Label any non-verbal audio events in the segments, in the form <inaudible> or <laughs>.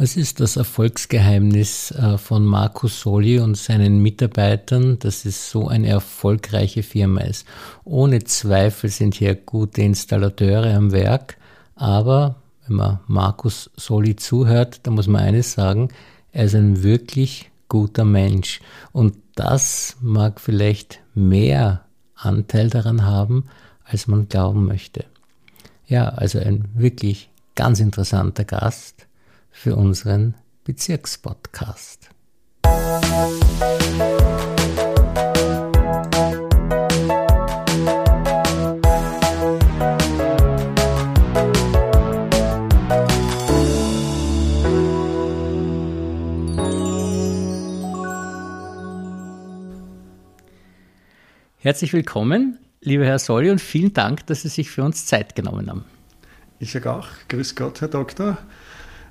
Was ist das Erfolgsgeheimnis äh, von Markus Soli und seinen Mitarbeitern, dass es so eine erfolgreiche Firma ist? Ohne Zweifel sind hier gute Installateure am Werk, aber wenn man Markus Soli zuhört, dann muss man eines sagen, er ist ein wirklich guter Mensch. Und das mag vielleicht mehr Anteil daran haben, als man glauben möchte. Ja, also ein wirklich ganz interessanter Gast für unseren Bezirkspodcast. Herzlich willkommen, lieber Herr Solli, und vielen Dank, dass Sie sich für uns Zeit genommen haben. Ich sage auch, grüß Gott, Herr Doktor.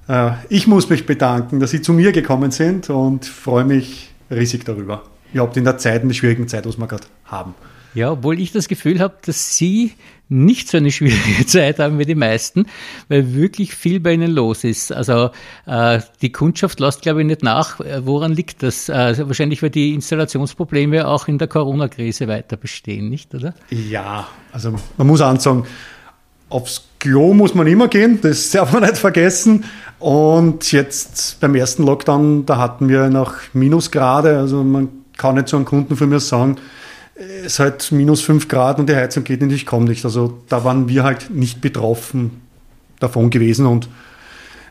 Äh, ich muss mich bedanken, dass Sie zu mir gekommen sind und freue mich riesig darüber. Überhaupt in der Zeit, in der schwierigen Zeit, was wir gerade haben. Ja, obwohl ich das Gefühl habe, dass Sie nicht so eine schwierige <laughs> Zeit haben wie die meisten, weil wirklich viel bei Ihnen los ist. Also äh, die Kundschaft lässt, glaube ich, nicht nach. Woran liegt das? Also wahrscheinlich, weil die Installationsprobleme auch in der Corona-Krise weiter bestehen, nicht, oder? Ja, also man muss ansagen, aufs Klo muss man immer gehen, das darf man nicht vergessen. Und jetzt beim ersten Lockdown, da hatten wir noch Minusgrade, also man kann nicht zu einem Kunden von mir sagen, es ist halt minus fünf Grad und die Heizung geht nicht, ich komme nicht. Also da waren wir halt nicht betroffen davon gewesen und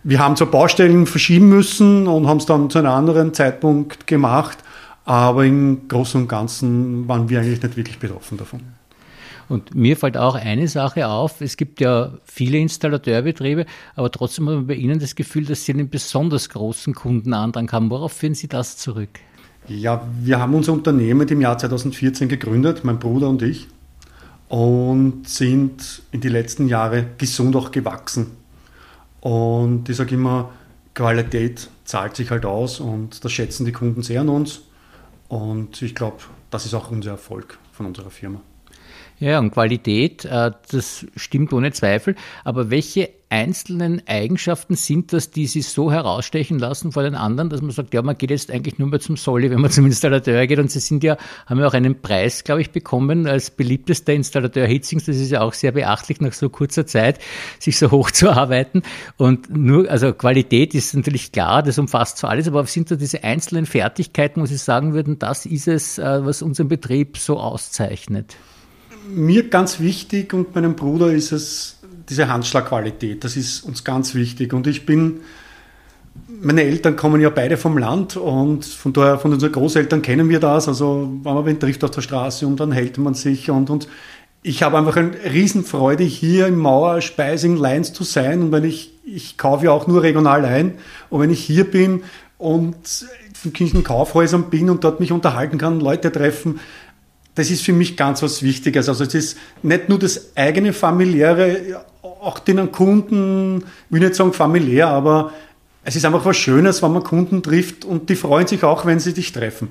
wir haben zwar Baustellen verschieben müssen und haben es dann zu einem anderen Zeitpunkt gemacht, aber im Großen und Ganzen waren wir eigentlich nicht wirklich betroffen davon. Und mir fällt auch eine Sache auf, es gibt ja viele Installateurbetriebe, aber trotzdem hat man bei Ihnen das Gefühl, dass Sie einen besonders großen Kundenandrang haben. Worauf führen Sie das zurück? Ja, wir haben unser Unternehmen im Jahr 2014 gegründet, mein Bruder und ich, und sind in die letzten Jahre gesund auch gewachsen. Und ich sage immer, Qualität zahlt sich halt aus und das schätzen die Kunden sehr an uns. Und ich glaube, das ist auch unser Erfolg von unserer Firma. Ja, und Qualität, äh, das stimmt ohne Zweifel. Aber welche einzelnen Eigenschaften sind das, die Sie so herausstechen lassen vor den anderen, dass man sagt, ja, man geht jetzt eigentlich nur mehr zum Soli, wenn man <laughs> zum Installateur geht. Und Sie sind ja, haben ja auch einen Preis, glaube ich, bekommen als beliebtester Installateur Hitzings. Das ist ja auch sehr beachtlich, nach so kurzer Zeit sich so <laughs> hoch zu arbeiten. Und nur, also Qualität ist natürlich klar, das umfasst so alles, aber sind da diese einzelnen Fertigkeiten, wo Sie sagen würden, das ist es, äh, was unseren Betrieb so auszeichnet? Mir ganz wichtig und meinem Bruder ist es diese Handschlagqualität. Das ist uns ganz wichtig. Und ich bin, meine Eltern kommen ja beide vom Land und von daher, von unseren Großeltern kennen wir das. Also, wenn man wen trifft auf der Straße und dann hält man sich und, und ich habe einfach eine Riesenfreude, hier im Mauer Speising Lines zu sein. Und wenn ich, ich kaufe ja auch nur regional ein. Und wenn ich hier bin und in Kirchen Kaufhäusern bin und dort mich unterhalten kann, Leute treffen, das ist für mich ganz was Wichtiges. Also es ist nicht nur das eigene familiäre, auch den Kunden, ich will nicht sagen familiär, aber es ist einfach was Schönes, wenn man Kunden trifft und die freuen sich auch, wenn sie dich treffen.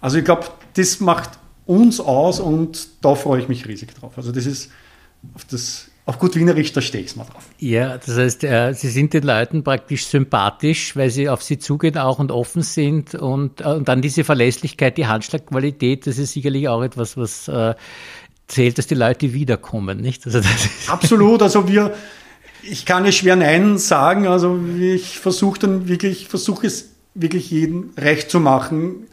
Also ich glaube, das macht uns aus und da freue ich mich riesig drauf. Also das ist auf das auf gut Wienerisch, da stehe ich mal drauf. Ja, das heißt, äh, Sie sind den Leuten praktisch sympathisch, weil sie auf sie zugehen auch und offen sind und, äh, und dann diese Verlässlichkeit, die Handschlagqualität, das ist sicherlich auch etwas, was äh, zählt, dass die Leute wiederkommen, nicht? Also <laughs> Absolut, also wir, ich kann es schwer Nein sagen, also ich versuche dann wirklich, versuche es wirklich jedem recht zu machen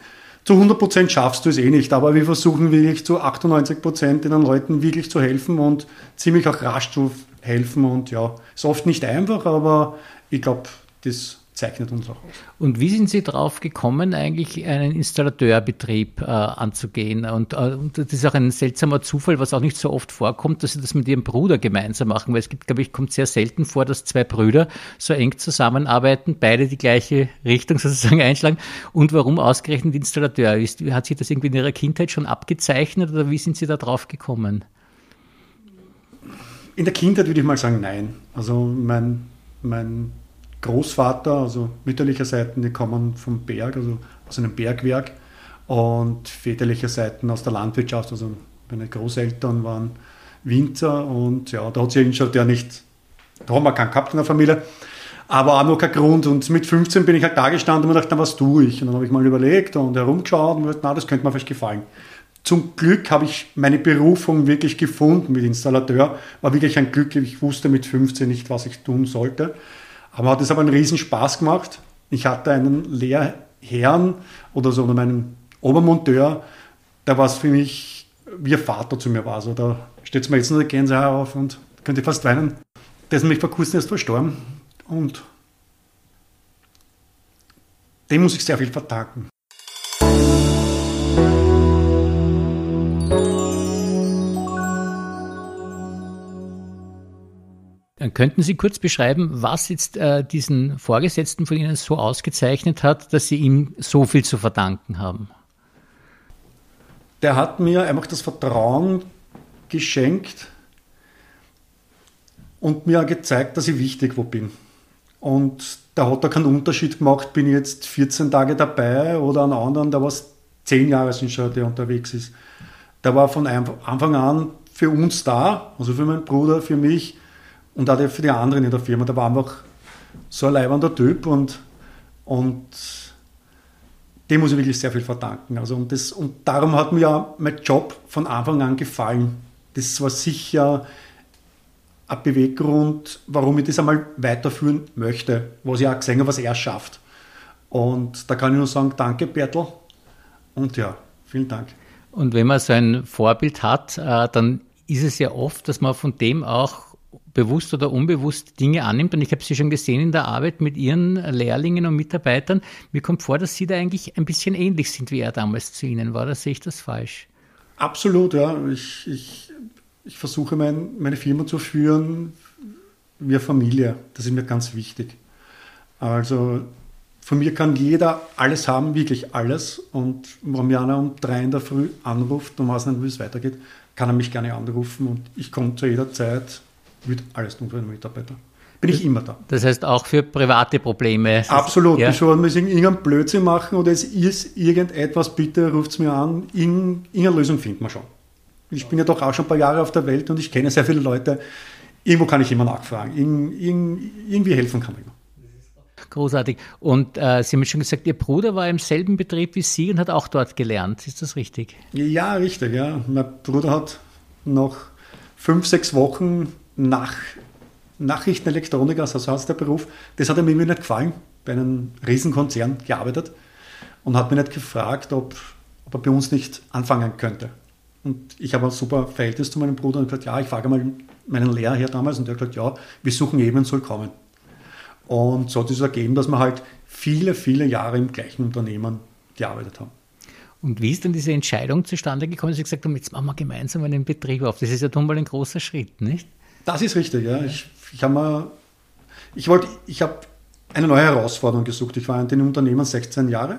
zu 100 Prozent schaffst du es eh nicht, aber wir versuchen wirklich zu 98 Prozent den Leuten wirklich zu helfen und ziemlich auch rasch zu helfen. Und ja, ist oft nicht einfach, aber ich glaube, das zeichnet uns auch aus. Und wie sind Sie darauf gekommen, eigentlich einen Installateurbetrieb äh, anzugehen? Und, äh, und, das ist auch ein seltsamer Zufall, was auch nicht so oft vorkommt, dass Sie das mit Ihrem Bruder gemeinsam machen, weil es gibt, glaube ich, kommt sehr selten vor, dass zwei Brüder so eng zusammenarbeiten, beide die gleiche Richtung sozusagen <laughs> einschlagen. Und warum ausgerechnet Installateur ist? Hat sich das irgendwie in Ihrer Kindheit schon abgezeichnet oder wie sind Sie da drauf gekommen? In der Kindheit würde ich mal sagen, nein. Also mein, mein Großvater, also mütterlicher Seiten, die kommen vom Berg, also aus einem Bergwerk und väterlicher Seiten aus der Landwirtschaft, also meine Großeltern waren Winzer und ja, da hat sich schon der nicht, da haben wir keinen gehabt in der Familie. aber auch noch kein Grund. Und mit 15 bin ich halt da gestanden und mir gedacht, was tue ich? Und dann habe ich mal überlegt und herumgeschaut und gesagt, na, das könnte mir vielleicht gefallen. Zum Glück habe ich meine Berufung wirklich gefunden mit Installateur. War wirklich ein Glück. Ich wusste mit 15 nicht, was ich tun sollte. Aber hat es aber einen riesen Spaß gemacht. Ich hatte einen Lehrherrn oder so, meinen Obermonteur, der war es für mich wie ein Vater zu mir war. Also da steht es mir jetzt noch die Gänsehaar auf und könnte fast weinen. Der ist nämlich vor kurzem erst verstorben und dem muss ich sehr viel verdanken. Könnten Sie kurz beschreiben, was jetzt äh, diesen Vorgesetzten von Ihnen so ausgezeichnet hat, dass Sie ihm so viel zu verdanken haben? Der hat mir einfach das Vertrauen geschenkt und mir gezeigt, dass ich wichtig wo bin. Und da hat er keinen Unterschied gemacht, bin ich jetzt 14 Tage dabei oder an anderen, war es 10 Jahre sind schon, der unterwegs ist. Der war von Anfang an für uns da, also für meinen Bruder, für mich und auch für die anderen in der Firma. Der war einfach so ein leibender Typ und, und dem muss ich wirklich sehr viel verdanken. Also und, das, und darum hat mir ja mein Job von Anfang an gefallen. Das war sicher ein Beweggrund, warum ich das einmal weiterführen möchte, was ich auch gesehen habe, was er schafft. Und da kann ich nur sagen, danke Bertel und ja, vielen Dank. Und wenn man so ein Vorbild hat, äh, dann ist es ja oft, dass man von dem auch bewusst oder unbewusst Dinge annimmt. Und ich habe Sie schon gesehen in der Arbeit mit Ihren Lehrlingen und Mitarbeitern. Mir kommt vor, dass Sie da eigentlich ein bisschen ähnlich sind, wie er damals zu Ihnen war. Da sehe ich das falsch? Absolut, ja. Ich, ich, ich versuche mein, meine Firma zu führen wie eine Familie. Das ist mir ganz wichtig. Also von mir kann jeder alles haben, wirklich alles. Und wenn einer um drei in der Früh anruft und weiß nicht, wie es weitergeht, kann er mich gerne anrufen und ich komme zu jeder Zeit würde alles tun für einen Mitarbeiter. Bin ich immer da. Das heißt auch für private Probleme. Absolut. Ja. Schon müssen irgendeinen Blödsinn machen oder es ist irgendetwas, bitte ruft es mir an. Irgendeine Lösung finden wir schon. Ich bin ja doch auch schon ein paar Jahre auf der Welt und ich kenne sehr viele Leute. Irgendwo kann ich immer nachfragen. irgendwie helfen kann man immer. Großartig. Und äh, Sie haben schon gesagt, Ihr Bruder war im selben Betrieb wie Sie und hat auch dort gelernt. Ist das richtig? Ja, richtig. Ja. Mein Bruder hat noch fünf, sechs Wochen nach Nachrichtenelektroniker, also so heißt der Beruf, das hat irgendwie nicht gefallen, bei einem Riesenkonzern gearbeitet und hat mich nicht gefragt, ob, ob er bei uns nicht anfangen könnte. Und ich habe ein super Verhältnis zu meinem Bruder und gesagt, ja, ich frage mal meinen Lehrer hier damals und der hat gesagt, ja, wir suchen jemanden, soll kommen. Und so hat es ergeben, dass wir halt viele, viele Jahre im gleichen Unternehmen gearbeitet haben. Und wie ist denn diese Entscheidung zustande gekommen, Sie gesagt haben, jetzt machen wir gemeinsam einen Betrieb auf? Das ist ja doch mal ein großer Schritt, nicht? Das ist richtig, ja. Ich, ich habe ich ich habe eine neue Herausforderung gesucht. Ich war in den Unternehmen 16 Jahre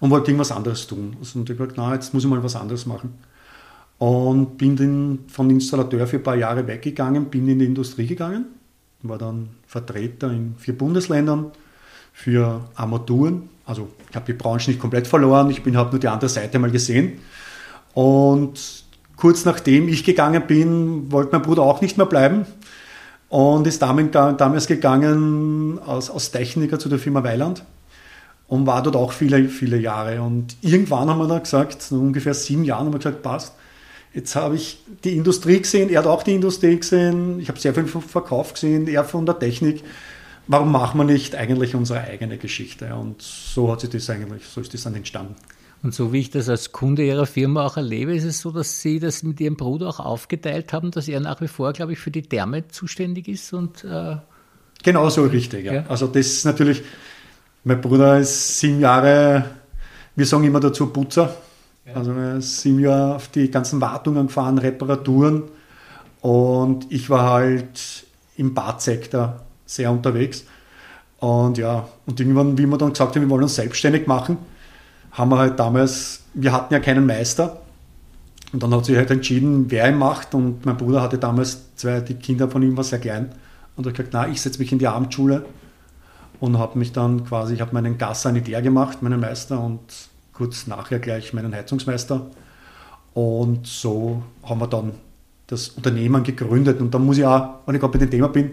und wollte irgendwas anderes tun. Also, und ich habe na, jetzt muss ich mal was anderes machen. Und bin dann von Installateur für ein paar Jahre weggegangen, bin in die Industrie gegangen, war dann Vertreter in vier Bundesländern für Armaturen. Also ich habe die Branche nicht komplett verloren, ich habe nur die andere Seite mal gesehen. Und kurz nachdem ich gegangen bin, wollte mein Bruder auch nicht mehr bleiben und ist damals gegangen als, als Techniker zu der Firma Weiland und war dort auch viele, viele Jahre. Und irgendwann haben wir dann gesagt, ungefähr sieben Jahren haben wir gesagt, passt, jetzt habe ich die Industrie gesehen, er hat auch die Industrie gesehen, ich habe sehr viel vom Verkauf gesehen, er von der Technik. Warum machen wir nicht eigentlich unsere eigene Geschichte? Und so hat sich das eigentlich, so ist das dann entstanden. Und so wie ich das als Kunde Ihrer Firma auch erlebe, ist es so, dass Sie das mit Ihrem Bruder auch aufgeteilt haben, dass er nach wie vor, glaube ich, für die Therme zuständig ist und äh Genau so richtig, ja. ja. Also das ist natürlich, mein Bruder ist sieben Jahre, wir sagen immer dazu Putzer. Ja. Also ist sieben Jahre auf die ganzen Wartungen gefahren, Reparaturen. Und ich war halt im Badsektor sehr unterwegs. Und ja, und irgendwann, wie wir dann gesagt haben, wir wollen uns selbstständig machen, haben wir halt damals, wir hatten ja keinen Meister. Und dann hat sich halt entschieden, wer ihn macht. Und mein Bruder hatte damals zwei, die Kinder von ihm waren sehr klein. Und er hat gesagt, na, ich setze mich in die Abendschule und habe mich dann quasi, ich habe meinen Gassanitär gemacht, meinen Meister und kurz nachher gleich meinen Heizungsmeister. Und so haben wir dann das Unternehmen gegründet. Und da muss ich auch, wenn ich gerade bei dem Thema bin,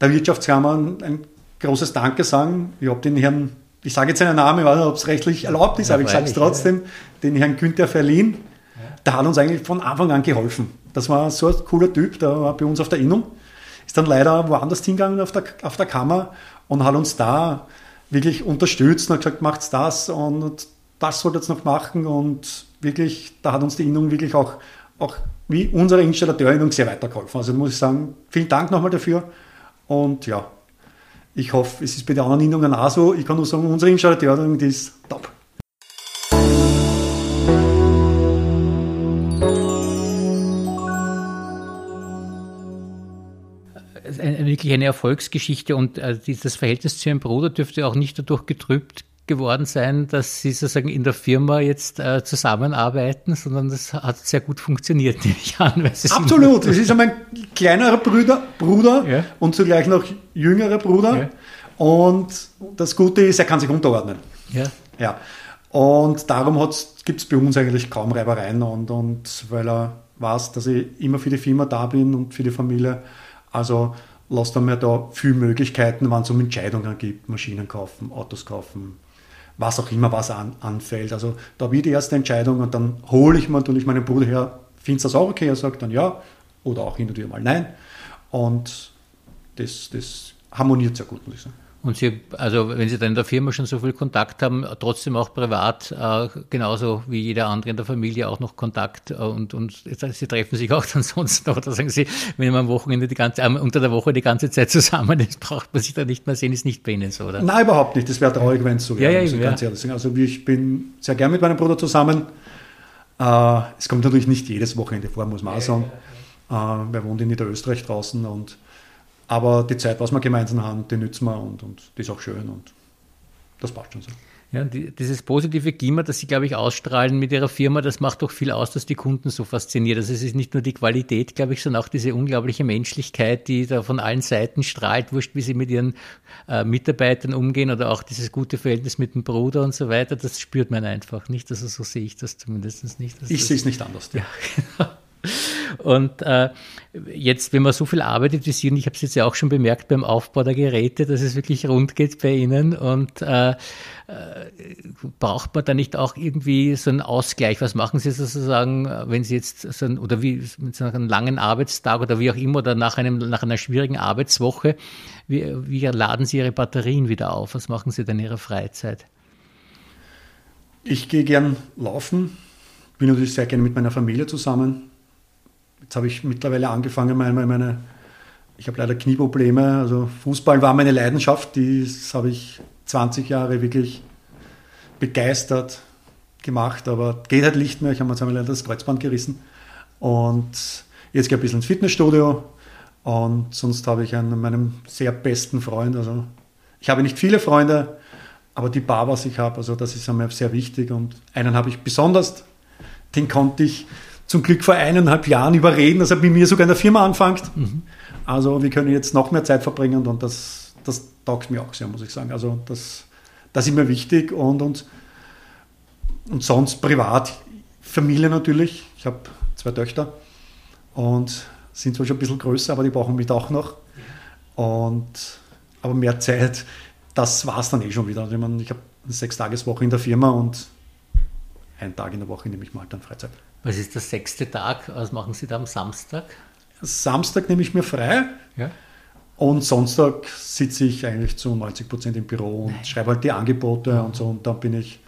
der Wirtschaftskammer ein großes Danke sagen. Ich habe den Herrn, ich sage jetzt seinen Namen, ich weiß nicht, ob es rechtlich erlaubt ist, ja, aber ich sage es trotzdem, den Herrn Günther Verlin. Der hat uns eigentlich von Anfang an geholfen. Das war so ein cooler Typ, der war bei uns auf der Innung. Ist dann leider woanders hingegangen auf der, auf der Kammer und hat uns da wirklich unterstützt und hat gesagt, macht's das und das sollt ihr noch machen und wirklich, da hat uns die Innung wirklich auch, auch wie unsere Installateurinnung sehr weitergeholfen. Also muss ich sagen, vielen Dank nochmal dafür und ja, ich hoffe, es ist bei den anderen Innungen auch so. Ich kann nur sagen, unsere Installateurinnung, die ist top. wirklich eine Erfolgsgeschichte und äh, das Verhältnis zu Ihrem Bruder dürfte auch nicht dadurch getrübt geworden sein, dass Sie sozusagen in der Firma jetzt äh, zusammenarbeiten, sondern das hat sehr gut funktioniert, <laughs> nehme ich an. Absolut, <laughs> es ist mein kleinerer Bruder, Bruder ja. und zugleich noch jüngerer Bruder. Ja. Und das Gute ist, er kann sich unterordnen. Ja. ja. Und darum gibt es bei uns eigentlich kaum Reibereien und, und weil er weiß, dass ich immer für die Firma da bin und für die Familie. Also lasst er mir da viele Möglichkeiten, wenn es um Entscheidungen gibt, Maschinen kaufen, Autos kaufen, was auch immer, was an, anfällt. Also da wird die erste Entscheidung und dann hole ich mir natürlich meinen Bruder her, findest du das auch okay? Er sagt dann ja oder auch hin und wieder mal nein. Und das, das harmoniert sehr gut, muss ich sagen. Und Sie, also wenn Sie dann in der Firma schon so viel Kontakt haben, trotzdem auch privat, äh, genauso wie jeder andere in der Familie auch noch Kontakt äh, und, und Sie treffen sich auch <laughs> dann sonst noch, oder sagen Sie, wenn man am Wochenende die ganze, unter der Woche die ganze Zeit zusammen ist, <laughs> braucht man sich da nicht mehr sehen, ist nicht bei Ihnen so, oder? Nein, überhaupt nicht. Das wäre traurig, wenn es so wäre, ja, ja, ja. ganz ehrlich sagen. Also ich bin sehr gern mit meinem Bruder zusammen. Äh, es kommt natürlich nicht jedes Wochenende vor, muss man auch sagen. Äh, wir wohnen in Niederösterreich draußen und aber die Zeit, was wir gemeinsam haben, die nützen wir und, und die ist auch schön und das passt schon so. Ja, die, dieses positive Klima, das Sie, glaube ich, ausstrahlen mit Ihrer Firma, das macht doch viel aus, dass die Kunden so fasziniert. Also es ist nicht nur die Qualität, glaube ich, sondern auch diese unglaubliche Menschlichkeit, die da von allen Seiten strahlt, wurscht, wie Sie mit Ihren äh, Mitarbeitern umgehen oder auch dieses gute Verhältnis mit dem Bruder und so weiter, das spürt man einfach nicht. Also so sehe ich das zumindest nicht. Ich sehe es nicht anders. Ja, <laughs> genau. Und äh, jetzt, wenn man so viel arbeitet wie Sie, und ich habe es jetzt ja auch schon bemerkt beim Aufbau der Geräte, dass es wirklich rund geht bei Ihnen und äh, äh, braucht man da nicht auch irgendwie so einen Ausgleich? Was machen Sie sozusagen, wenn Sie jetzt so ein, oder wie mit so einem langen Arbeitstag oder wie auch immer oder nach, einem, nach einer schwierigen Arbeitswoche, wie, wie laden Sie Ihre Batterien wieder auf? Was machen Sie dann in Ihrer Freizeit? Ich gehe gern laufen, bin natürlich sehr gerne mit meiner Familie zusammen. Jetzt habe ich mittlerweile angefangen, meine, meine ich habe leider Knieprobleme. Also Fußball war meine Leidenschaft, das habe ich 20 Jahre wirklich begeistert gemacht, aber geht halt nicht mehr. Ich habe mir leider das Kreuzband gerissen. Und jetzt gehe ich ein bisschen ins Fitnessstudio und sonst habe ich einen meinem sehr besten Freund. Also ich habe nicht viele Freunde, aber die paar, was ich habe, also das ist mir sehr wichtig. Und einen habe ich besonders, den konnte ich zum Glück vor eineinhalb Jahren überreden, dass er bei mir sogar in der Firma anfängt. Mhm. Also wir können jetzt noch mehr Zeit verbringen und das, das taugt mir auch sehr, muss ich sagen. Also das, das ist mir wichtig und, und, und sonst privat, Familie natürlich. Ich habe zwei Töchter und sind zwar schon ein bisschen größer, aber die brauchen mich auch noch. Und, aber mehr Zeit, das war es dann eh schon wieder. Also ich, meine, ich habe eine Sechstageswoche in der Firma und einen Tag in der Woche nehme ich mal dann Freizeit. Was ist der sechste Tag? Was machen Sie da am Samstag? Samstag nehme ich mir frei. Ja. Und Sonntag sitze ich eigentlich zu 90 Prozent im Büro und Nein. schreibe halt die Angebote und so. Und dann bin ich,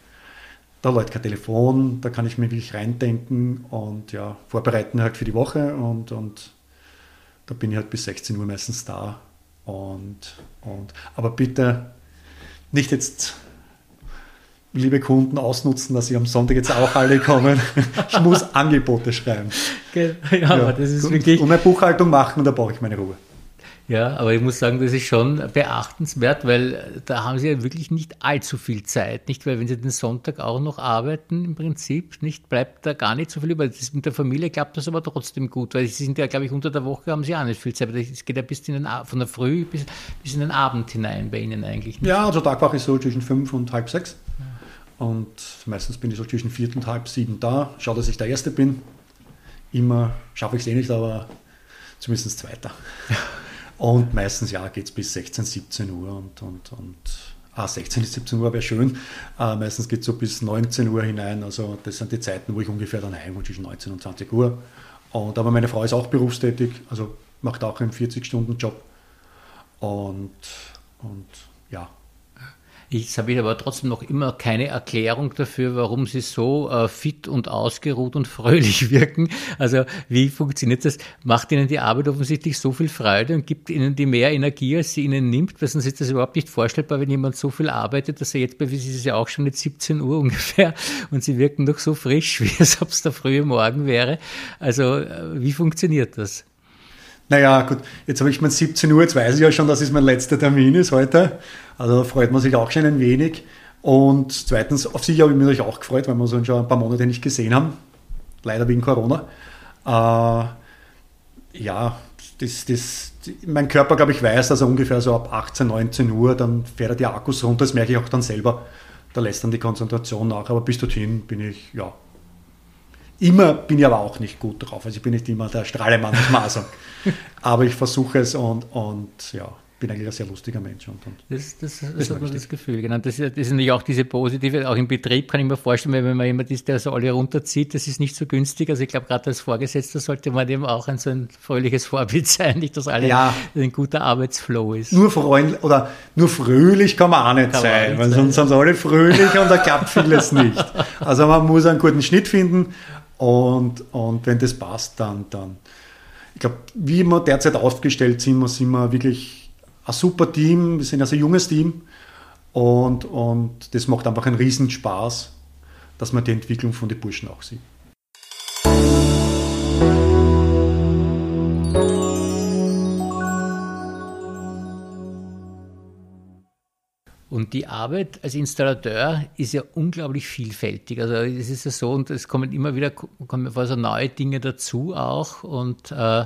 da läuft kein Telefon, da kann ich mir wirklich reindenken und ja, vorbereiten halt für die Woche. Und, und da bin ich halt bis 16 Uhr meistens da. Und, und, aber bitte nicht jetzt liebe Kunden ausnutzen, dass sie am Sonntag jetzt auch alle kommen. <laughs> ich muss Angebote schreiben. Ja, ja, aber das ist wirklich. Und eine Buchhaltung machen und da brauche ich meine Ruhe. Ja, aber ich muss sagen, das ist schon beachtenswert, weil da haben Sie ja wirklich nicht allzu viel Zeit, nicht? Weil wenn Sie den Sonntag auch noch arbeiten, im Prinzip, nicht, bleibt da gar nicht so viel über. Das mit der Familie klappt das aber trotzdem gut, weil Sie sind ja, glaube ich, unter der Woche haben Sie auch nicht viel Zeit. Es geht ja bis in den, von der Früh bis, bis in den Abend hinein bei Ihnen eigentlich. Nicht? Ja, also Tagwache ist so zwischen fünf und halb sechs. Ja. Und meistens bin ich so zwischen vier und halb sieben da. Schau, dass ich der Erste bin. Immer schaffe ich es eh nicht, aber zumindest Zweiter. <laughs> Und meistens ja geht es bis 16, 17 Uhr und, und, und ah, 16 bis 17 Uhr wäre schön. Äh, meistens geht es so bis 19 Uhr hinein. Also das sind die Zeiten, wo ich ungefähr dann heim zwischen 19 und 20 Uhr. Und, aber meine Frau ist auch berufstätig, also macht auch einen 40-Stunden-Job. Und, und ja, Jetzt habe ich aber trotzdem noch immer keine Erklärung dafür, warum Sie so äh, fit und ausgeruht und <laughs> fröhlich wirken. Also wie funktioniert das? Macht Ihnen die Arbeit offensichtlich so viel Freude und gibt Ihnen die mehr Energie, als sie Ihnen nimmt? Weil sonst ist das überhaupt nicht vorstellbar, wenn jemand so viel arbeitet, dass er jetzt bei, Sie ist ja auch schon jetzt 17 Uhr <laughs> ungefähr und Sie wirken noch so frisch, <laughs> wie als ob es der frühe Morgen wäre. Also äh, wie funktioniert das? Naja, gut, jetzt habe ich mein 17 Uhr, jetzt weiß ich ja schon, dass es mein letzter Termin ist heute. Also da freut man sich auch schon ein wenig. Und zweitens, auf sich habe ich mich auch gefreut, weil wir uns schon ein paar Monate nicht gesehen haben. Leider wegen Corona. Äh, ja, das, das, mein Körper, glaube ich, weiß, dass er ungefähr so ab 18, 19 Uhr, dann fährt er die Akkus runter. Das merke ich auch dann selber. Da lässt dann die Konzentration nach. Aber bis dorthin bin ich, ja, Immer bin ich aber auch nicht gut drauf. Also ich bin nicht immer der Strahlemann, man sagen. <laughs> aber ich versuche es und, und ja, bin eigentlich ein sehr lustiger Mensch. Und, und das, das, das, das hat man das Gefühl. Genau. Das, ist, das ist natürlich auch diese positive, auch im Betrieb kann ich mir vorstellen, wenn man jemand ist, der so alle runterzieht, das ist nicht so günstig. Also ich glaube, gerade als Vorgesetzter sollte man dem auch ein so ein fröhliches Vorbild <laughs> sein, nicht, dass alle ja. ein guter Arbeitsflow ist. Nur freundlich oder nur fröhlich kann man auch nicht kann sein, weil sonst sind sie alle fröhlich und da klappt vieles nicht. <laughs> Also man muss einen guten Schnitt finden und, und wenn das passt, dann, dann. Ich glaube, wie wir derzeit aufgestellt sind, wir sind wir wirklich ein super Team, wir sind ein junges Team. Und, und das macht einfach einen riesen Spaß, dass man die Entwicklung von den Burschen auch sieht. Die Arbeit als Installateur ist ja unglaublich vielfältig. Also es ist ja so, und es kommen immer wieder kommen also neue Dinge dazu auch. Und, äh,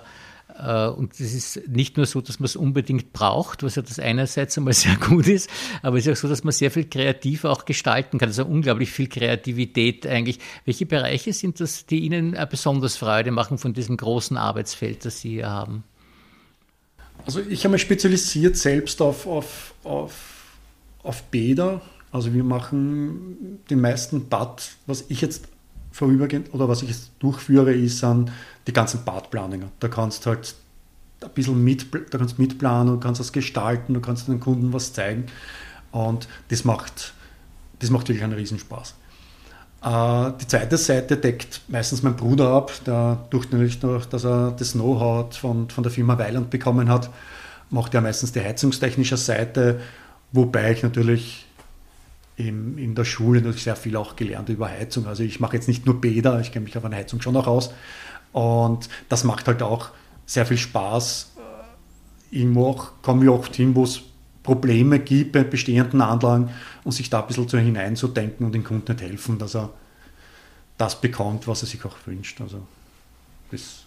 äh, und es ist nicht nur so, dass man es unbedingt braucht, was ja das einerseits einmal <laughs> sehr gut ist, aber es ist auch so, dass man sehr viel kreativ auch gestalten kann. Also unglaublich viel Kreativität eigentlich. Welche Bereiche sind das, die Ihnen besonders Freude machen von diesem großen Arbeitsfeld, das Sie hier haben? Also ich habe mich spezialisiert selbst auf, auf, auf auf Bäder. Also wir machen den meisten Bad, was ich jetzt vorübergehend oder was ich jetzt durchführe, ist an die ganzen Badplanungen. Da kannst du halt ein bisschen mit, da kannst mitplanen, du kannst das gestalten, du kannst den Kunden was zeigen. Und das macht, das macht wirklich einen Riesenspaß. Äh, die zweite Seite deckt meistens mein Bruder ab, der durch, durch dass er das Know-how von, von der Firma Weiland bekommen hat, macht er meistens die heizungstechnische Seite Wobei ich natürlich in, in der Schule natürlich sehr viel auch gelernt über Heizung. Also ich mache jetzt nicht nur Bäder, ich kenne mich auf eine Heizung schon auch aus. Und das macht halt auch sehr viel Spaß. Irgendwo auch, kommen wir auch hin, wo es Probleme gibt bei bestehenden Anlagen und sich da ein bisschen so hineinzudenken und dem Kunden nicht helfen, dass er das bekommt, was er sich auch wünscht. Also das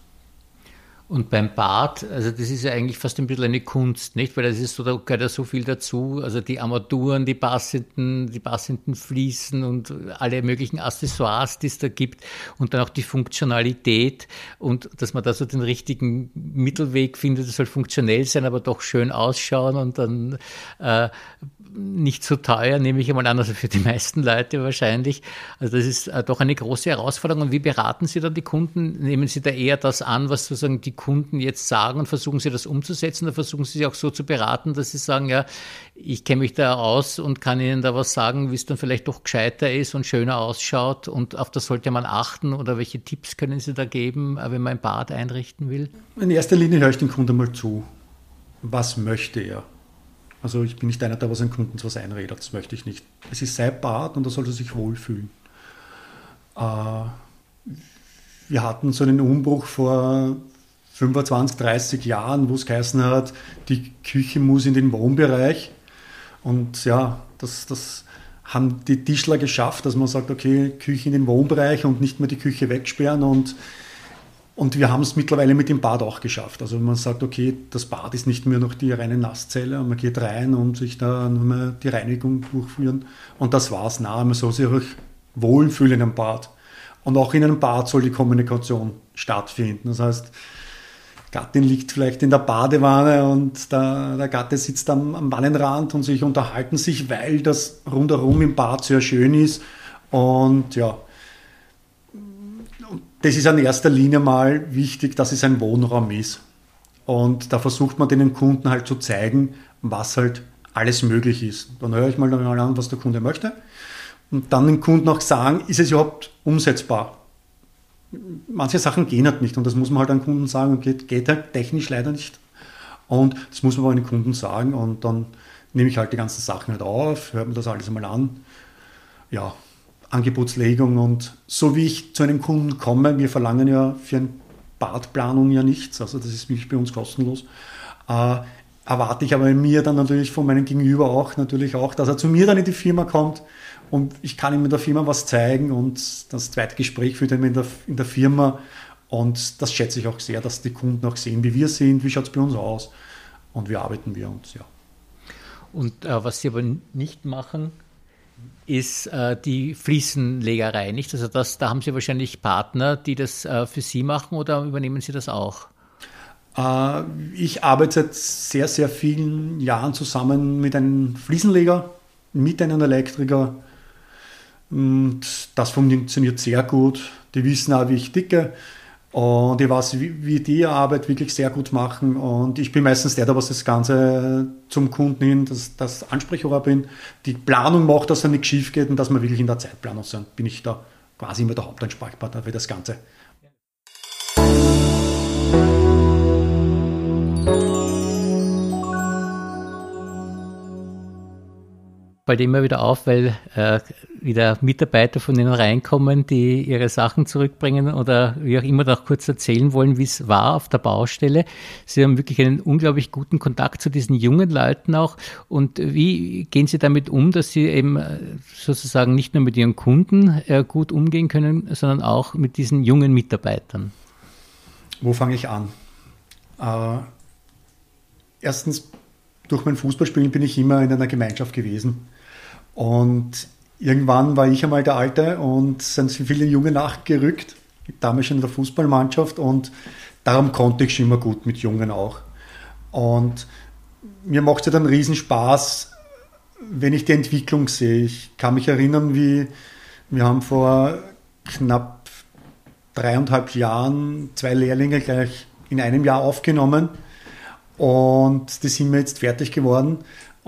und beim Bad, also das ist ja eigentlich fast ein bisschen eine Kunst, nicht? Weil das ist so, da gehört ja so viel dazu. Also die Armaturen, die passenden, die passenden Fliesen und alle möglichen Accessoires, die es da gibt. Und dann auch die Funktionalität und dass man da so den richtigen Mittelweg findet. Das soll funktionell sein, aber doch schön ausschauen und dann äh, nicht so teuer, nehme ich einmal an, also für die meisten Leute wahrscheinlich. Also das ist äh, doch eine große Herausforderung. Und wie beraten Sie dann die Kunden? Nehmen Sie da eher das an, was sozusagen die Kunden jetzt sagen und versuchen Sie das umzusetzen oder versuchen Sie sich auch so zu beraten, dass Sie sagen, ja, ich kenne mich da aus und kann Ihnen da was sagen, wie es dann vielleicht doch gescheiter ist und schöner ausschaut und auf das sollte man achten oder welche Tipps können Sie da geben, äh, wenn man ein Bad einrichten will? In erster Linie höre ich den Kunden mal zu. Was möchte er? Also ich bin nicht einer, der was einem Kunden was einredet, das möchte ich nicht. Es ist sein Bad und da soll er sich wohlfühlen. Äh, wir hatten so einen Umbruch vor 25, 30 Jahren, wo es geheißen hat, die Küche muss in den Wohnbereich. Und ja, das, das haben die Tischler geschafft, dass man sagt, okay, Küche in den Wohnbereich und nicht mehr die Küche wegsperren und und wir haben es mittlerweile mit dem Bad auch geschafft. Also man sagt, okay, das Bad ist nicht mehr noch die reine Nasszelle man geht rein und sich da nur mehr die Reinigung durchführen. Und das war's. Na, man soll sich auch wohlfühlen in einem Bad. Und auch in einem Bad soll die Kommunikation stattfinden. Das heißt, Gattin liegt vielleicht in der Badewanne und der, der Gatte sitzt am, am Wannenrand und sich unterhalten sich, weil das rundherum im Bad sehr schön ist. Und ja, das ist in erster Linie mal wichtig, dass es ein Wohnraum ist. Und da versucht man den Kunden halt zu zeigen, was halt alles möglich ist. Dann höre ich mal an, was der Kunde möchte. Und dann den Kunden auch sagen, ist es überhaupt umsetzbar? manche Sachen gehen halt nicht und das muss man halt an Kunden sagen und geht, geht halt technisch leider nicht. Und das muss man aber den Kunden sagen und dann nehme ich halt die ganzen Sachen halt auf, hört mir das alles einmal an. Ja, Angebotslegung und so wie ich zu einem Kunden komme, wir verlangen ja für eine Badplanung ja nichts, also das ist wirklich bei uns kostenlos. Äh, erwarte ich aber mir dann natürlich von meinem Gegenüber auch natürlich auch, dass er zu mir dann in die Firma kommt und ich kann ihm in der Firma was zeigen und das zweite Gespräch führt er in der, in der Firma. Und das schätze ich auch sehr, dass die Kunden auch sehen, wie wir sind, wie schaut es bei uns aus und wie arbeiten wir uns, ja. Und äh, was Sie aber nicht machen, ist äh, die Fliesenlegerei, nicht? Also das, da haben Sie wahrscheinlich Partner, die das äh, für Sie machen oder übernehmen Sie das auch? Äh, ich arbeite seit sehr, sehr vielen Jahren zusammen mit einem Fliesenleger, mit einem Elektriker, und das funktioniert sehr gut. Die wissen auch, wie ich dicke. Und ich weiß, wie, wie die Arbeit wirklich sehr gut machen. Und ich bin meistens der, der was das Ganze zum Kunden hin, dass das Ansprechrohr bin. Die Planung macht, dass da nichts schief geht und dass wir wirklich in der Zeitplanung sind. Bin ich da quasi immer der Hauptansprechpartner für das Ganze. Bald immer wieder auf, weil äh, wieder Mitarbeiter von Ihnen reinkommen, die ihre Sachen zurückbringen oder wie auch immer noch kurz erzählen wollen, wie es war auf der Baustelle. Sie haben wirklich einen unglaublich guten Kontakt zu diesen jungen Leuten auch. Und wie gehen Sie damit um, dass Sie eben äh, sozusagen nicht nur mit Ihren Kunden äh, gut umgehen können, sondern auch mit diesen jungen Mitarbeitern? Wo fange ich an? Äh, erstens, durch mein Fußballspielen bin ich immer in einer Gemeinschaft gewesen. Und irgendwann war ich einmal der Alte und sind viele Junge nachgerückt, damals schon in der Fußballmannschaft und darum konnte ich schon immer gut mit Jungen auch. Und mir macht es ja dann riesen Spaß, wenn ich die Entwicklung sehe. Ich kann mich erinnern, wie wir haben vor knapp dreieinhalb Jahren zwei Lehrlinge gleich in einem Jahr aufgenommen und die sind mir jetzt fertig geworden.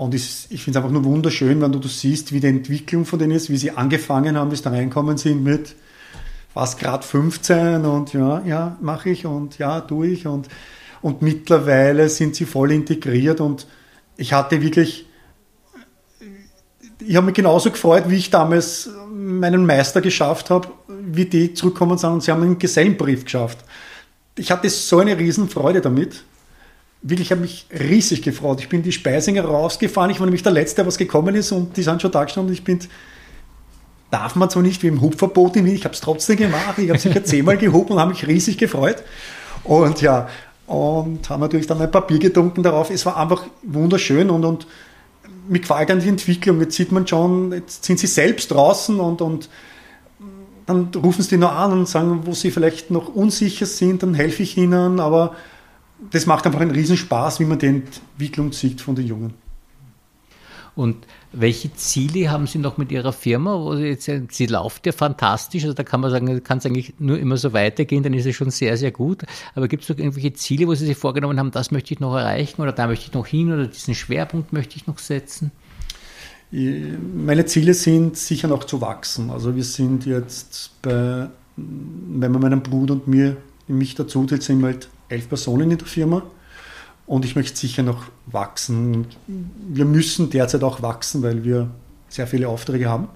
Und ich, finde es einfach nur wunderschön, wenn du, du siehst, wie die Entwicklung von denen ist, wie sie angefangen haben, sie da reinkommen sind mit fast gerade 15 und ja, ja, mache ich und ja, tue ich und, und mittlerweile sind sie voll integriert und ich hatte wirklich, ich habe mich genauso gefreut, wie ich damals meinen Meister geschafft habe, wie die zurückkommen und sagen, sie haben einen Gesellenbrief geschafft. Ich hatte so eine Riesenfreude damit wirklich, habe mich riesig gefreut. Ich bin die Speisinger rausgefahren. Ich war nämlich der Letzte, was gekommen ist und die sind schon da gestanden. Ich bin, darf man zwar nicht wie im Hubverbot in Wien, ich habe es trotzdem gemacht. Ich habe sicher <laughs> zehnmal gehupt und habe mich riesig gefreut. Und ja, und haben natürlich dann ein Papier getrunken darauf. Es war einfach wunderschön und, und mir gefällt dann die Entwicklung. Jetzt sieht man schon, jetzt sind sie selbst draußen und, und dann rufen sie die noch an und sagen, wo sie vielleicht noch unsicher sind, dann helfe ich ihnen, aber das macht einfach einen Riesenspaß, wie man die Entwicklung sieht von den Jungen. Und welche Ziele haben Sie noch mit Ihrer Firma? Wo Sie, jetzt, sie läuft ja fantastisch, also da kann man sagen, kann es eigentlich nur immer so weitergehen, dann ist es schon sehr, sehr gut. Aber gibt es noch irgendwelche Ziele, wo Sie sich vorgenommen haben, das möchte ich noch erreichen oder da möchte ich noch hin oder diesen Schwerpunkt möchte ich noch setzen? Meine Ziele sind sicher noch zu wachsen. Also wir sind jetzt bei, wenn man meinen Bruder und mir, mich dazu zählt, sind wir halt elf Personen in der Firma und ich möchte sicher noch wachsen. Wir müssen derzeit auch wachsen, weil wir sehr viele Aufträge haben.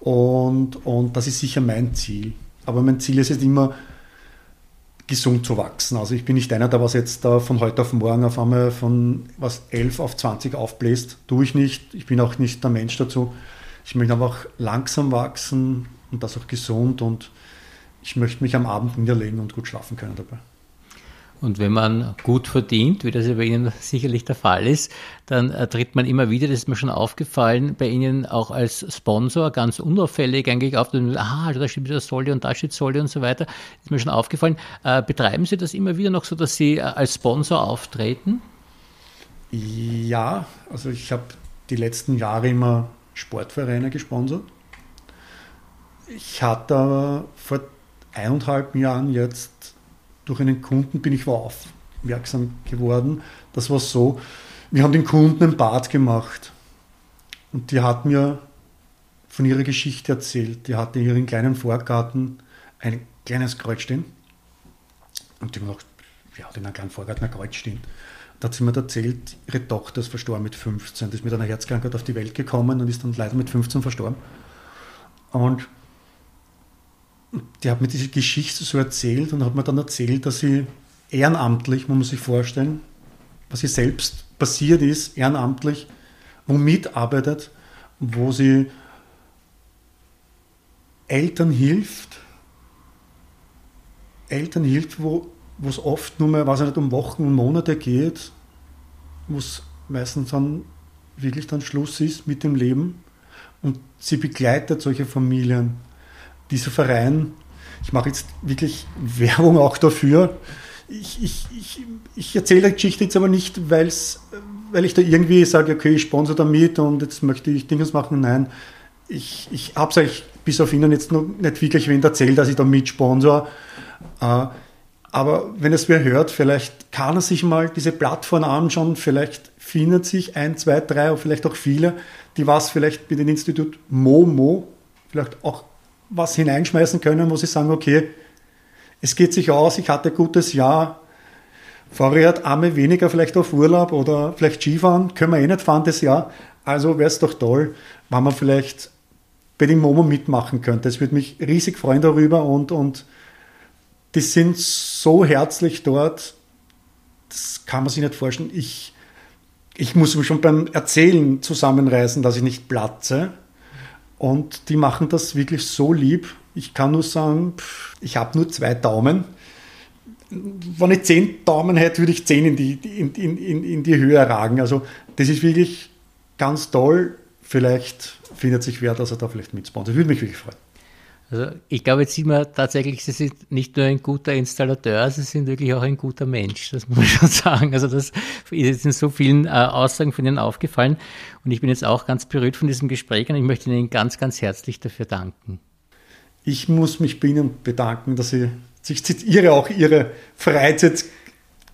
Und, und das ist sicher mein Ziel. Aber mein Ziel ist jetzt immer, gesund zu wachsen. Also ich bin nicht einer, der was jetzt da von heute auf morgen auf einmal von was 11 auf 20 aufbläst. Tue ich nicht. Ich bin auch nicht der Mensch dazu. Ich möchte einfach langsam wachsen und das auch gesund und ich möchte mich am Abend niederlegen und gut schlafen können dabei. Und wenn man gut verdient, wie das ja bei Ihnen sicherlich der Fall ist, dann äh, tritt man immer wieder, das ist mir schon aufgefallen, bei Ihnen auch als Sponsor ganz unauffällig eigentlich auf, dann, aha, da steht wieder Soldi und da steht Soldi und so weiter, ist mir schon aufgefallen. Äh, betreiben Sie das immer wieder noch so, dass Sie äh, als Sponsor auftreten? Ja, also ich habe die letzten Jahre immer Sportvereine gesponsert. Ich hatte aber vor eineinhalb Jahren jetzt durch einen Kunden bin ich aufmerksam geworden. Das war so, wir haben den Kunden ein Bad gemacht und die hat mir von ihrer Geschichte erzählt. Die hatte in ihrem kleinen Vorgarten ein kleines Kreuz stehen und die hat mir gedacht, ja, in einem kleinen Vorgarten ein Kreuz stehen. Da hat sie mir erzählt, ihre Tochter ist verstorben mit 15. Die ist mit einer Herzkrankheit auf die Welt gekommen und ist dann leider mit 15 verstorben. Und die hat mir diese Geschichte so erzählt und hat mir dann erzählt, dass sie ehrenamtlich, muss man sich vorstellen, was ihr selbst passiert ist, ehrenamtlich, wo mitarbeitet, wo sie Eltern hilft, Eltern hilft, wo es oft nur mehr, ich nicht, um Wochen und Monate geht, wo es meistens dann wirklich dann Schluss ist mit dem Leben. Und sie begleitet solche Familien. Dieser Verein, ich mache jetzt wirklich Werbung auch dafür. Ich, ich, ich, ich erzähle die Geschichte jetzt aber nicht, weil's, weil ich da irgendwie sage, okay, ich sponsere damit und jetzt möchte ich Dinge machen. Nein, ich, ich habe es euch bis auf Ihnen jetzt noch nicht wirklich wen erzählt, dass ich da mitsponsor. Äh, aber wenn es wer hört, vielleicht kann er sich mal diese Plattform anschauen, vielleicht findet sich ein, zwei, drei oder vielleicht auch viele, die was vielleicht mit dem Institut Momo vielleicht auch was hineinschmeißen können, wo sie sagen, okay, es geht sich aus, ich hatte ein gutes Jahr, Fahrrad, Arme weniger vielleicht auf Urlaub oder vielleicht Skifahren, können wir eh nicht fahren das Jahr. Also wäre es doch toll, wenn man vielleicht bei dem Momo mitmachen könnte. Es würde mich riesig freuen darüber und, und die sind so herzlich dort, das kann man sich nicht vorstellen. Ich, ich muss mich schon beim Erzählen zusammenreißen, dass ich nicht platze. Und die machen das wirklich so lieb. Ich kann nur sagen, ich habe nur zwei Daumen. Wenn ich zehn Daumen hätte, würde ich zehn in die, in, in, in die Höhe ragen. Also das ist wirklich ganz toll. Vielleicht findet sich wer, dass er da vielleicht mitsponsert. Würde mich wirklich freuen. Also ich glaube, jetzt sieht man tatsächlich, Sie sind nicht nur ein guter Installateur, Sie sind wirklich auch ein guter Mensch, das muss man <laughs> schon sagen. Also das ist in so vielen äh, Aussagen von Ihnen aufgefallen und ich bin jetzt auch ganz berührt von diesem Gespräch und ich möchte Ihnen ganz, ganz herzlich dafür danken. Ich muss mich bei Ihnen bedanken, dass Sie sich Ihre, auch Ihre Freizeit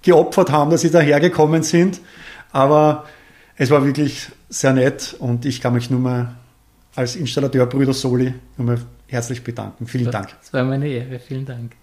geopfert haben, dass Sie dahergekommen sind. Aber es war wirklich sehr nett und ich kann mich nur mal als Installateur Brüder Soli nur mal herzlich bedanken. Vielen Dank. Das war meine Ehre. Vielen Dank.